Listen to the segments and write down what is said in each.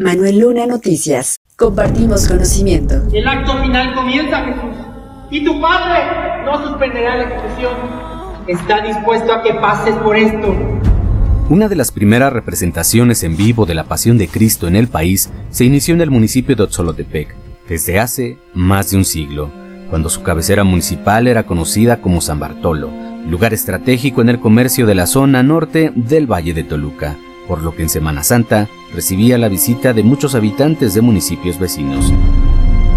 Manuel Luna Noticias. Compartimos conocimiento. El acto final comienza, Jesús. Y tu padre no suspenderá la ejecución. Está dispuesto a que pases por esto. Una de las primeras representaciones en vivo de la Pasión de Cristo en el país se inició en el municipio de Otzolotepec, desde hace más de un siglo, cuando su cabecera municipal era conocida como San Bartolo, lugar estratégico en el comercio de la zona norte del Valle de Toluca, por lo que en Semana Santa recibía la visita de muchos habitantes de municipios vecinos.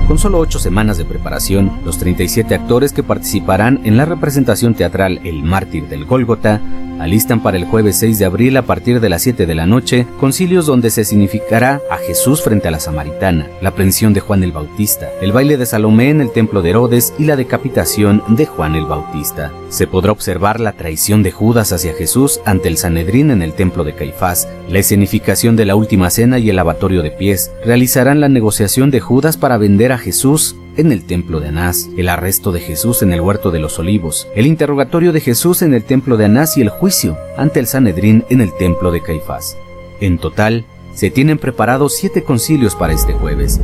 Con solo ocho semanas de preparación, los 37 actores que participarán en la representación teatral El Mártir del Gólgota alistan para el jueves 6 de abril a partir de las 7 de la noche concilios donde se significará a Jesús frente a la Samaritana, la aprehensión de Juan el Bautista, el baile de Salomé en el templo de Herodes y la decapitación de Juan el Bautista. Se podrá observar la traición de Judas hacia Jesús ante el Sanedrín en el templo de Caifás, la escenificación de la última cena y el lavatorio de pies. Realizarán la negociación de Judas para vender a Jesús en el templo de Anás, el arresto de Jesús en el huerto de los olivos, el interrogatorio de Jesús en el templo de Anás y el juicio ante el Sanedrín en el templo de Caifás. En total, se tienen preparados siete concilios para este jueves.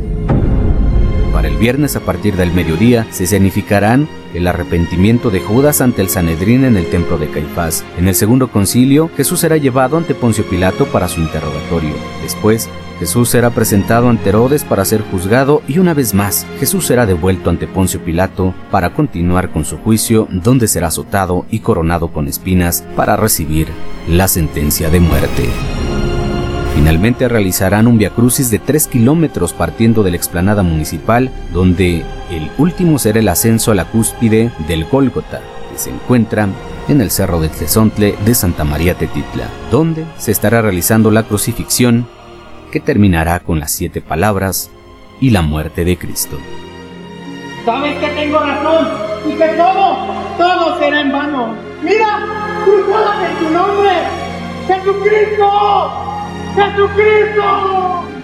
Para el viernes a partir del mediodía se significarán el arrepentimiento de Judas ante el Sanedrín en el templo de Caifás. En el segundo concilio, Jesús será llevado ante Poncio Pilato para su interrogatorio. Después, Jesús será presentado ante Herodes para ser juzgado y una vez más Jesús será devuelto ante Poncio Pilato para continuar con su juicio donde será azotado y coronado con espinas para recibir la sentencia de muerte. Finalmente realizarán un viacrucis de 3 kilómetros partiendo de la explanada municipal, donde el último será el ascenso a la cúspide del Gólgota, que se encuentra en el cerro de Tlezontle de Santa María Tetitla, donde se estará realizando la crucifixión que terminará con las siete palabras y la muerte de Cristo. Sabes que tengo razón y que todo, todo será en vano. Mira, cruzada en tu nombre, Jesucristo, Jesucristo.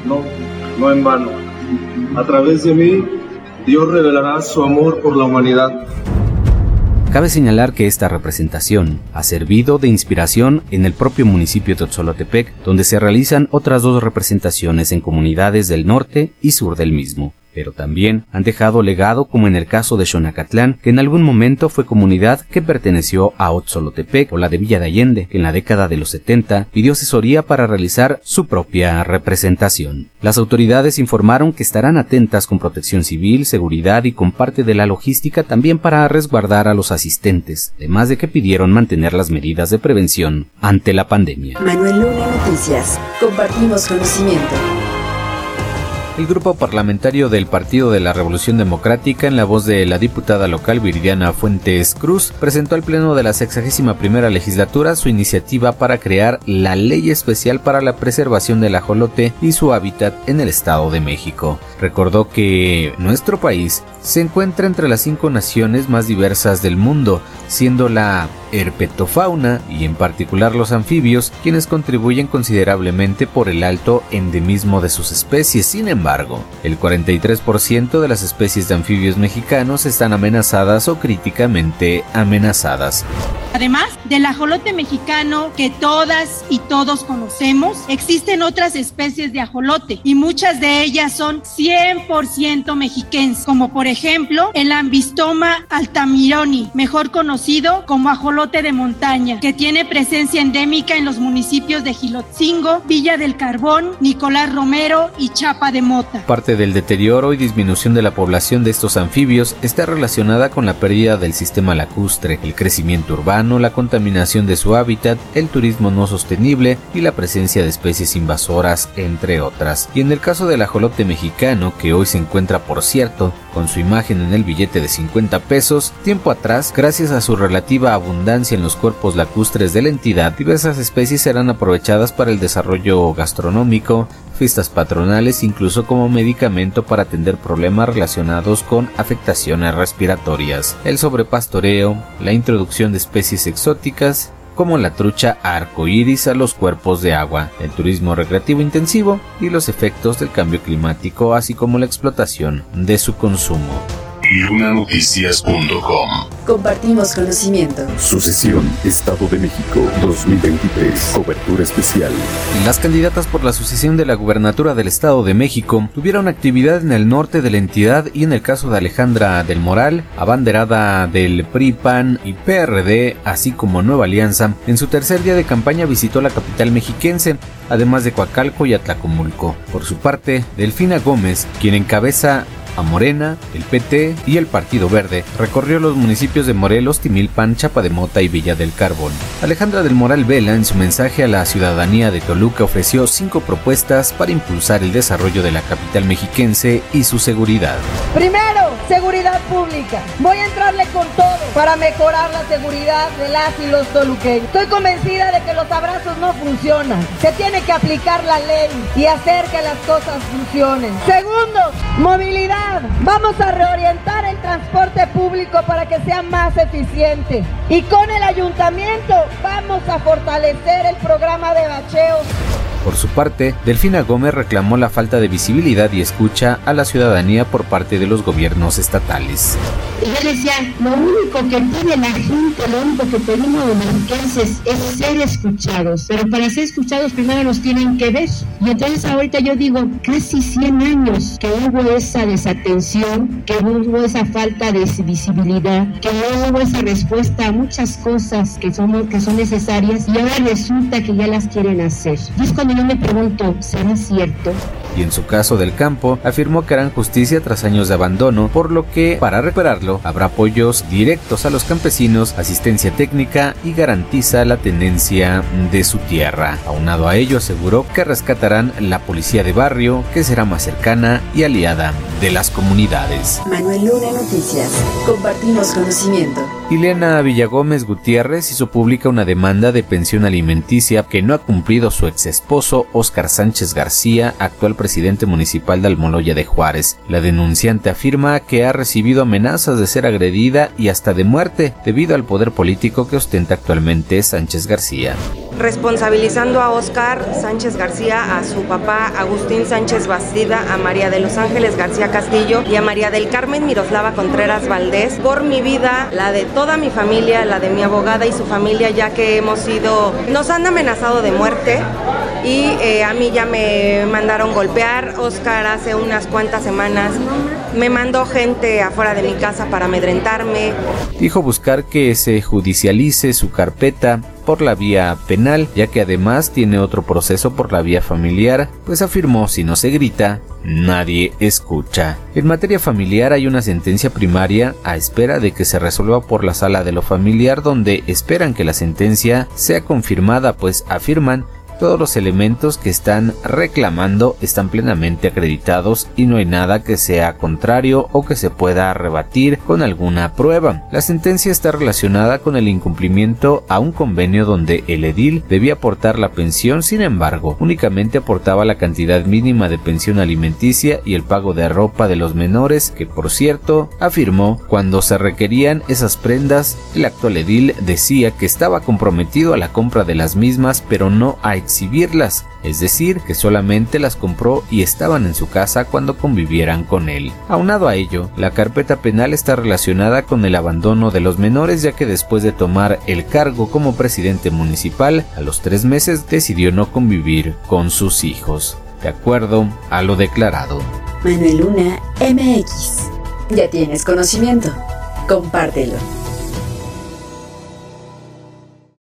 No, no en vano. A través de mí, Dios revelará su amor por la humanidad. Cabe señalar que esta representación ha servido de inspiración en el propio municipio de Otzolotepec, donde se realizan otras dos representaciones en comunidades del norte y sur del mismo pero también han dejado legado como en el caso de Xonacatlán, que en algún momento fue comunidad que perteneció a Otzolotepec o la de Villa de Allende, que en la década de los 70 pidió asesoría para realizar su propia representación. Las autoridades informaron que estarán atentas con protección civil, seguridad y con parte de la logística también para resguardar a los asistentes, además de que pidieron mantener las medidas de prevención ante la pandemia. Manuel Luna Noticias. Compartimos conocimiento. El grupo parlamentario del Partido de la Revolución Democrática, en la voz de la diputada local Viridiana Fuentes Cruz, presentó al Pleno de la 61 primera legislatura su iniciativa para crear la Ley Especial para la Preservación del Ajolote y su hábitat en el Estado de México. Recordó que nuestro país se encuentra entre las cinco naciones más diversas del mundo, siendo la herpetofauna y en particular los anfibios quienes contribuyen considerablemente por el alto endemismo de sus especies. Sin embargo, el 43% de las especies de anfibios mexicanos están amenazadas o críticamente amenazadas. Además del ajolote mexicano que todas y todos conocemos, existen otras especies de ajolote y muchas de ellas son 100% mexiquenses, como por ejemplo el Ambistoma altamironi, mejor conocido como ajolote de montaña, que tiene presencia endémica en los municipios de Gilotzingo, Villa del Carbón, Nicolás Romero y Chapa de Mota. Parte del deterioro y disminución de la población de estos anfibios está relacionada con la pérdida del sistema lacustre, el crecimiento urbano, la contaminación de su hábitat, el turismo no sostenible y la presencia de especies invasoras, entre otras. Y en el caso del ajolote mexicano, que hoy se encuentra, por cierto, con su imagen en el billete de 50 pesos, tiempo atrás, gracias a su relativa abundancia en los cuerpos lacustres de la entidad, diversas especies serán aprovechadas para el desarrollo gastronómico, fiestas patronales, incluso como medicamento para atender problemas relacionados con afectaciones respiratorias, el sobrepastoreo, la introducción de especies exóticas, como la trucha arcoíris a los cuerpos de agua, el turismo recreativo intensivo y los efectos del cambio climático, así como la explotación de su consumo. Compartimos conocimiento. Sucesión, Estado de México, 2023. Cobertura especial. Las candidatas por la sucesión de la gubernatura del Estado de México tuvieron actividad en el norte de la entidad y en el caso de Alejandra del Moral, abanderada del PRI, PAN y PRD, así como Nueva Alianza, en su tercer día de campaña visitó la capital mexiquense, además de Coacalco y Atlacomulco. Por su parte, Delfina Gómez, quien encabeza a Morena, el PT y el Partido Verde, recorrió los municipios de Morelos, Timilpan, Chapa de Mota y Villa del Carbón. Alejandra del Moral Vela, en su mensaje a la ciudadanía de Toluca, ofreció cinco propuestas para impulsar el desarrollo de la capital mexiquense y su seguridad. Primero, seguridad pública. Voy a entrarle con todo para mejorar la seguridad de las y los toluqueños. Estoy convencida de que los abrazos no funcionan. Se tiene que aplicar la ley y hacer que las cosas funcionen. Segundo, movilidad Vamos a reorientar el transporte público para que sea más eficiente. Y con el ayuntamiento vamos a fortalecer el programa de bacheos por su parte, Delfina Gómez reclamó la falta de visibilidad y escucha a la ciudadanía por parte de los gobiernos estatales. Yo decía, lo único que pide la gente, lo único que pedimos los mexicanos es ser escuchados, pero para ser escuchados primero nos tienen que ver. Y entonces ahorita yo digo, casi 100 años que hubo esa desatención, que hubo esa falta de visibilidad, que no hubo esa respuesta a muchas cosas que son, que son necesarias y ahora resulta que ya las quieren hacer. Y es cuando yo me pregunto, ¿será cierto? Y en su caso del campo, afirmó que harán justicia tras años de abandono, por lo que, para recuperarlo, habrá apoyos directos a los campesinos, asistencia técnica y garantiza la tenencia de su tierra. Aunado a ello, aseguró que rescatarán la policía de barrio, que será más cercana y aliada de las comunidades. Manuel Luna Noticias. Compartimos conocimiento. Ileana Villagómez Gutiérrez hizo pública una demanda de pensión alimenticia que no ha cumplido su ex esposo Óscar Sánchez García, actual presidente municipal de Almoloya de Juárez. La denunciante afirma que ha recibido amenazas de ser agredida y hasta de muerte debido al poder político que ostenta actualmente Sánchez García responsabilizando a Óscar Sánchez García, a su papá Agustín Sánchez Bastida, a María de los Ángeles García Castillo y a María del Carmen Miroslava Contreras Valdés por mi vida, la de toda mi familia, la de mi abogada y su familia, ya que hemos sido, nos han amenazado de muerte y eh, a mí ya me mandaron golpear. Óscar hace unas cuantas semanas me mandó gente afuera de mi casa para amedrentarme. Dijo buscar que se judicialice su carpeta por la vía penal, ya que además tiene otro proceso por la vía familiar, pues afirmó si no se grita, nadie escucha. En materia familiar hay una sentencia primaria a espera de que se resuelva por la sala de lo familiar donde esperan que la sentencia sea confirmada, pues afirman todos los elementos que están reclamando están plenamente acreditados y no hay nada que sea contrario o que se pueda rebatir con alguna prueba. La sentencia está relacionada con el incumplimiento a un convenio donde el edil debía aportar la pensión, sin embargo, únicamente aportaba la cantidad mínima de pensión alimenticia y el pago de ropa de los menores, que por cierto, afirmó, cuando se requerían esas prendas, el actual edil decía que estaba comprometido a la compra de las mismas, pero no a exhibirlas, es decir, que solamente las compró y estaban en su casa cuando convivieran con él. Aunado a ello, la carpeta penal está relacionada con el abandono de los menores ya que después de tomar el cargo como presidente municipal, a los tres meses decidió no convivir con sus hijos, de acuerdo a lo declarado. Manuel Luna MX. Ya tienes conocimiento. Compártelo.